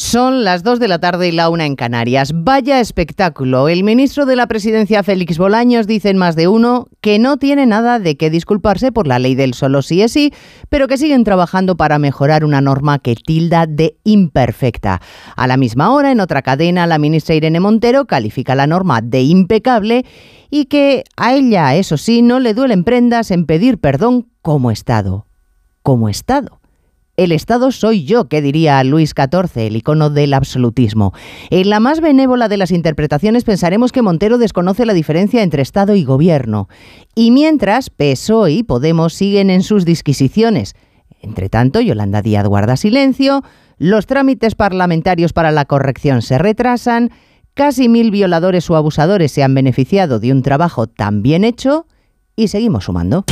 Son las 2 de la tarde y la una en Canarias. Vaya espectáculo. El ministro de la Presidencia, Félix Bolaños, dice en más de uno que no tiene nada de qué disculparse por la ley del solo sí es sí, pero que siguen trabajando para mejorar una norma que tilda de imperfecta. A la misma hora, en otra cadena, la ministra Irene Montero califica la norma de impecable y que a ella, eso sí, no le duelen prendas en pedir perdón como Estado. Como Estado. El Estado soy yo, que diría Luis XIV, el icono del absolutismo. En la más benévola de las interpretaciones pensaremos que Montero desconoce la diferencia entre Estado y Gobierno. Y mientras, PSOE y Podemos siguen en sus disquisiciones. Entre tanto, Yolanda Díaz guarda silencio, los trámites parlamentarios para la corrección se retrasan, casi mil violadores o abusadores se han beneficiado de un trabajo tan bien hecho y seguimos sumando.